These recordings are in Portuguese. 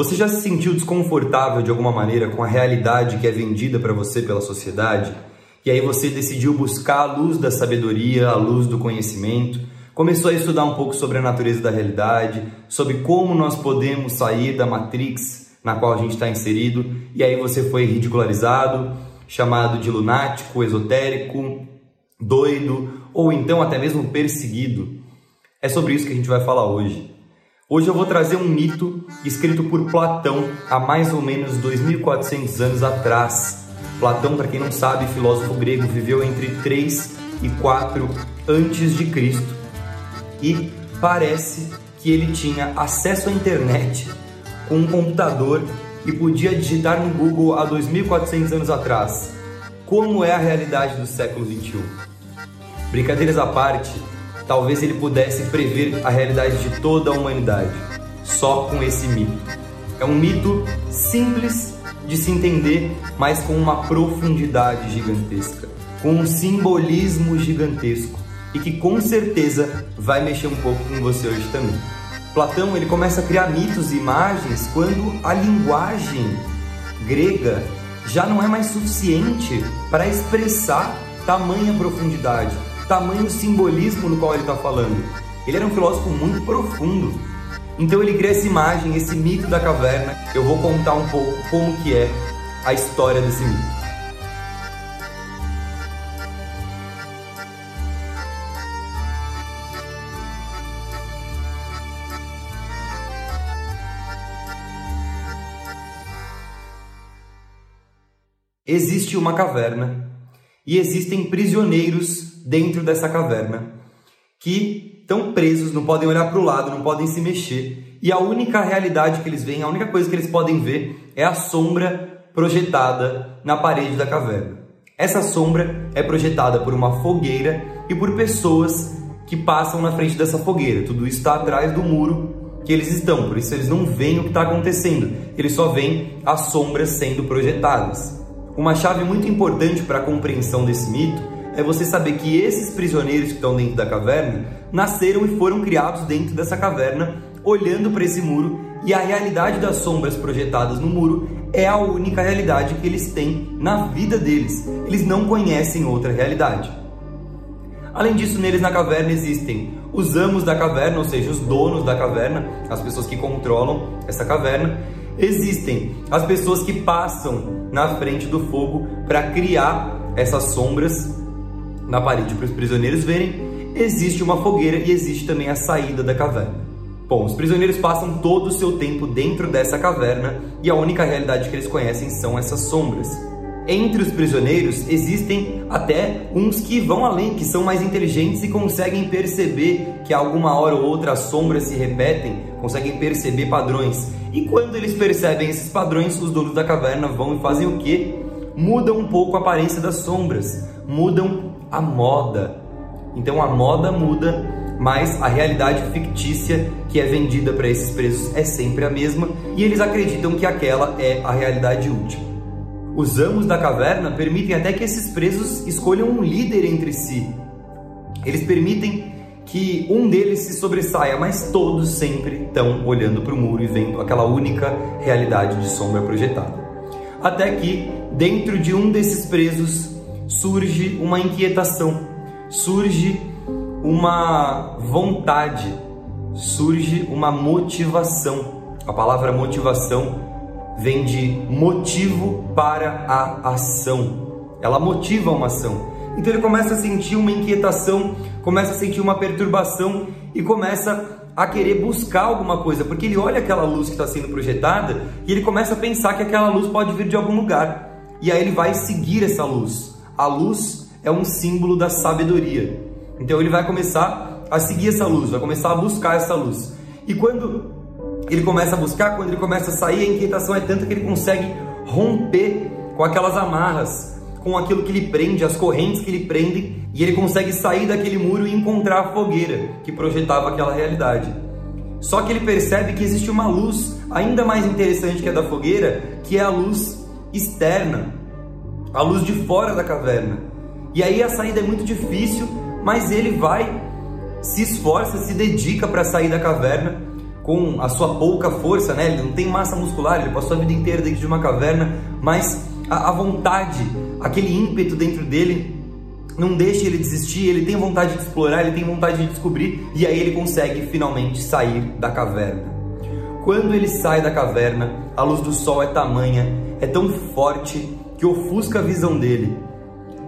Você já se sentiu desconfortável de alguma maneira com a realidade que é vendida para você pela sociedade? E aí você decidiu buscar a luz da sabedoria, a luz do conhecimento, começou a estudar um pouco sobre a natureza da realidade, sobre como nós podemos sair da matrix na qual a gente está inserido, e aí você foi ridicularizado, chamado de lunático, esotérico, doido ou então até mesmo perseguido. É sobre isso que a gente vai falar hoje. Hoje eu vou trazer um mito escrito por Platão há mais ou menos 2400 anos atrás. Platão, para quem não sabe, filósofo grego, viveu entre 3 e 4 antes de Cristo. E parece que ele tinha acesso à internet com um computador e podia digitar no Google há 2400 anos atrás. Como é a realidade do século 21? Brincadeiras à parte, talvez ele pudesse prever a realidade de toda a humanidade, só com esse mito. É um mito simples de se entender, mas com uma profundidade gigantesca, com um simbolismo gigantesco e que com certeza vai mexer um pouco com você hoje também. Platão ele começa a criar mitos e imagens quando a linguagem grega já não é mais suficiente para expressar tamanha profundidade, tamanho simbolismo no qual ele está falando. Ele era um filósofo muito profundo. Então ele cria essa imagem, esse mito da caverna. Eu vou contar um pouco como que é a história desse mito. Existe uma caverna e existem prisioneiros dentro dessa caverna que estão presos, não podem olhar para o lado, não podem se mexer. E a única realidade que eles veem, a única coisa que eles podem ver é a sombra projetada na parede da caverna. Essa sombra é projetada por uma fogueira e por pessoas que passam na frente dessa fogueira. Tudo isso está atrás do muro que eles estão, por isso eles não veem o que está acontecendo, eles só veem as sombras sendo projetadas. Uma chave muito importante para a compreensão desse mito é você saber que esses prisioneiros que estão dentro da caverna nasceram e foram criados dentro dessa caverna, olhando para esse muro, e a realidade das sombras projetadas no muro é a única realidade que eles têm na vida deles. Eles não conhecem outra realidade. Além disso, neles na caverna existem os amos da caverna, ou seja, os donos da caverna, as pessoas que controlam essa caverna. Existem as pessoas que passam na frente do fogo para criar essas sombras na parede para os prisioneiros verem, existe uma fogueira e existe também a saída da caverna. Bom, os prisioneiros passam todo o seu tempo dentro dessa caverna e a única realidade que eles conhecem são essas sombras. Entre os prisioneiros existem até uns que vão além, que são mais inteligentes e conseguem perceber que alguma hora ou outra as sombras se repetem, conseguem perceber padrões. E quando eles percebem esses padrões, os donos da caverna vão e fazem o quê? Mudam um pouco a aparência das sombras, mudam a moda. Então a moda muda, mas a realidade fictícia que é vendida para esses presos é sempre a mesma e eles acreditam que aquela é a realidade última. Os amos da caverna permitem até que esses presos escolham um líder entre si. Eles permitem que um deles se sobressaia, mas todos sempre estão olhando para o muro e vendo aquela única realidade de sombra projetada. Até que, dentro de um desses presos, surge uma inquietação, surge uma vontade, surge uma motivação. A palavra motivação vem de motivo para a ação. Ela motiva uma ação. Então ele começa a sentir uma inquietação, começa a sentir uma perturbação e começa a querer buscar alguma coisa, porque ele olha aquela luz que está sendo projetada e ele começa a pensar que aquela luz pode vir de algum lugar. E aí ele vai seguir essa luz. A luz é um símbolo da sabedoria. Então ele vai começar a seguir essa luz, vai começar a buscar essa luz. E quando ele começa a buscar, quando ele começa a sair, a inquietação é tanta que ele consegue romper com aquelas amarras, com aquilo que lhe prende, as correntes que lhe prendem, e ele consegue sair daquele muro e encontrar a fogueira que projetava aquela realidade. Só que ele percebe que existe uma luz ainda mais interessante que a da fogueira, que é a luz externa, a luz de fora da caverna. E aí a saída é muito difícil, mas ele vai, se esforça, se dedica para sair da caverna com a sua pouca força, né? Ele não tem massa muscular, ele passou a vida inteira dentro de uma caverna, mas a, a vontade, aquele ímpeto dentro dele não deixa ele desistir, ele tem vontade de explorar, ele tem vontade de descobrir e aí ele consegue finalmente sair da caverna. Quando ele sai da caverna, a luz do sol é tamanha, é tão forte que ofusca a visão dele.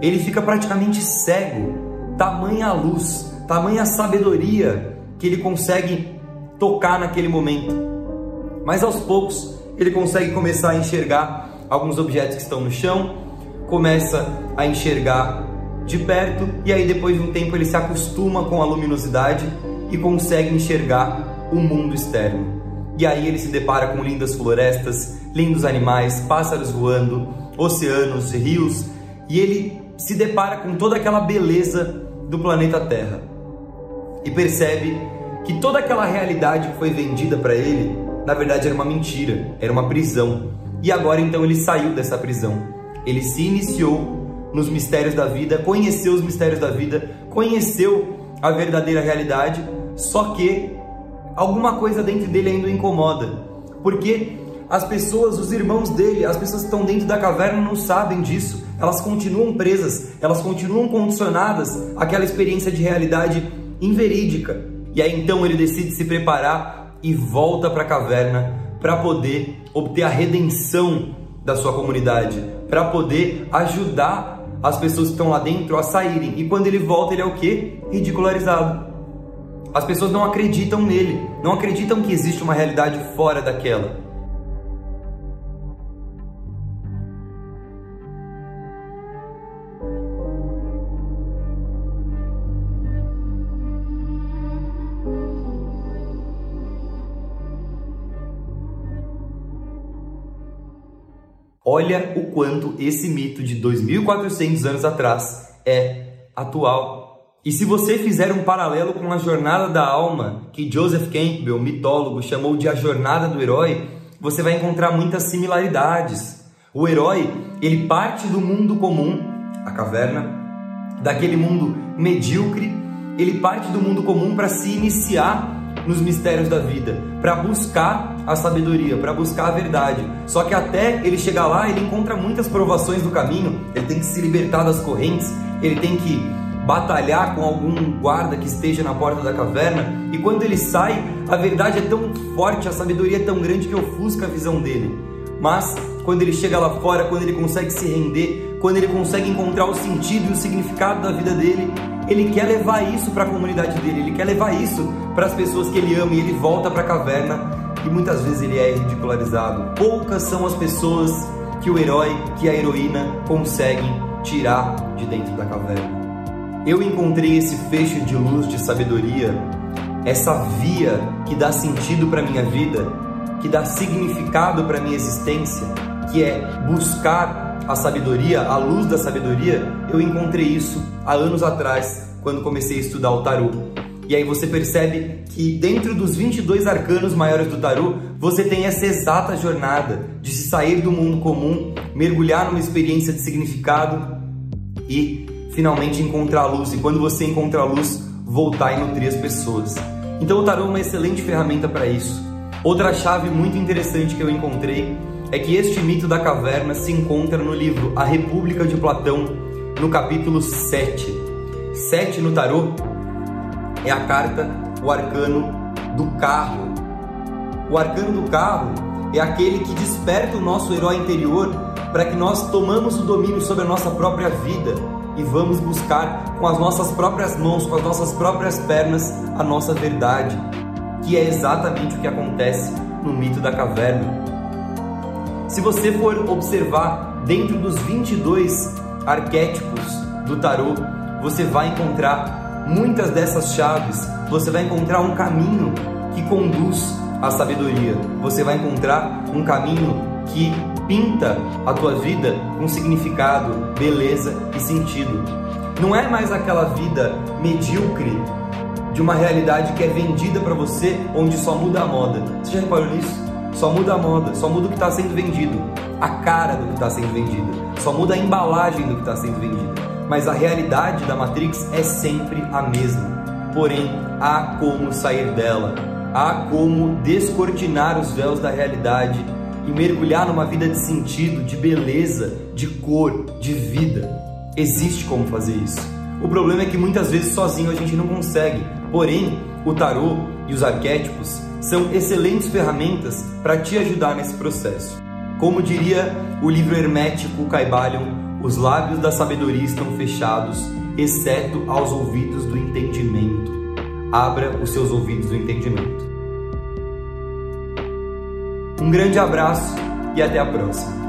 Ele fica praticamente cego, tamanha luz, tamanha sabedoria que ele consegue tocar naquele momento. Mas aos poucos ele consegue começar a enxergar alguns objetos que estão no chão, começa a enxergar de perto e aí depois de um tempo ele se acostuma com a luminosidade e consegue enxergar o mundo externo. E aí ele se depara com lindas florestas, lindos animais, pássaros voando, oceanos, rios, e ele se depara com toda aquela beleza do planeta Terra. E percebe que toda aquela realidade que foi vendida para ele, na verdade era uma mentira, era uma prisão. E agora então ele saiu dessa prisão. Ele se iniciou nos mistérios da vida, conheceu os mistérios da vida, conheceu a verdadeira realidade, só que alguma coisa dentro dele ainda o incomoda. Porque as pessoas, os irmãos dele, as pessoas que estão dentro da caverna não sabem disso. Elas continuam presas, elas continuam condicionadas àquela experiência de realidade inverídica. E aí então ele decide se preparar e volta para a caverna para poder obter a redenção da sua comunidade, para poder ajudar as pessoas que estão lá dentro a saírem. E quando ele volta, ele é o que? Ridicularizado. As pessoas não acreditam nele, não acreditam que existe uma realidade fora daquela. Olha o quanto esse mito de 2400 anos atrás é atual. E se você fizer um paralelo com a jornada da alma, que Joseph Campbell, mitólogo, chamou de a jornada do herói, você vai encontrar muitas similaridades. O herói, ele parte do mundo comum, a caverna, daquele mundo medíocre, ele parte do mundo comum para se iniciar nos mistérios da vida, para buscar a sabedoria, para buscar a verdade. Só que até ele chegar lá, ele encontra muitas provações no caminho, ele tem que se libertar das correntes, ele tem que batalhar com algum guarda que esteja na porta da caverna, e quando ele sai, a verdade é tão forte, a sabedoria é tão grande que ofusca a visão dele. Mas quando ele chega lá fora, quando ele consegue se render, quando ele consegue encontrar o sentido e o significado da vida dele, ele quer levar isso para a comunidade dele, ele quer levar isso para as pessoas que ele ama e ele volta para a caverna e muitas vezes ele é ridicularizado. Poucas são as pessoas que o herói, que a heroína conseguem tirar de dentro da caverna. Eu encontrei esse fecho de luz, de sabedoria, essa via que dá sentido para minha vida, que dá significado para minha existência, que é buscar a sabedoria, a luz da sabedoria. Eu encontrei isso há anos atrás, quando comecei a estudar o tarô. E aí você percebe que dentro dos 22 arcanos maiores do tarô, você tem essa exata jornada de se sair do mundo comum, mergulhar numa experiência de significado e finalmente encontrar a luz. E quando você encontra a luz, voltar e nutrir as pessoas. Então o tarô é uma excelente ferramenta para isso. Outra chave muito interessante que eu encontrei é que este mito da caverna se encontra no livro A República de Platão, no capítulo 7. 7 no tarô é a carta, o arcano do carro. O arcano do carro é aquele que desperta o nosso herói interior para que nós tomamos o domínio sobre a nossa própria vida e vamos buscar com as nossas próprias mãos, com as nossas próprias pernas, a nossa verdade, que é exatamente o que acontece no mito da caverna. Se você for observar dentro dos 22 arquétipos do tarô, você vai encontrar muitas dessas chaves, você vai encontrar um caminho que conduz à sabedoria. Você vai encontrar um caminho que pinta a tua vida com significado, beleza e sentido. Não é mais aquela vida medíocre de uma realidade que é vendida para você, onde só muda a moda. Você já reparou nisso? Só muda a moda, só muda o que está sendo vendido, a cara do que está sendo vendido, só muda a embalagem do que está sendo vendido. mas a realidade da Matrix é sempre a mesma. Porém, há como sair dela, há como descortinar os véus da realidade e mergulhar numa vida de sentido, de beleza, de cor, de vida. Existe como fazer isso. O problema é que muitas vezes sozinho a gente não consegue. Porém, o tarô e os arquétipos são excelentes ferramentas para te ajudar nesse processo. Como diria o livro hermético Caibalion, os lábios da sabedoria estão fechados, exceto aos ouvidos do entendimento. Abra os seus ouvidos do entendimento. Um grande abraço e até a próxima.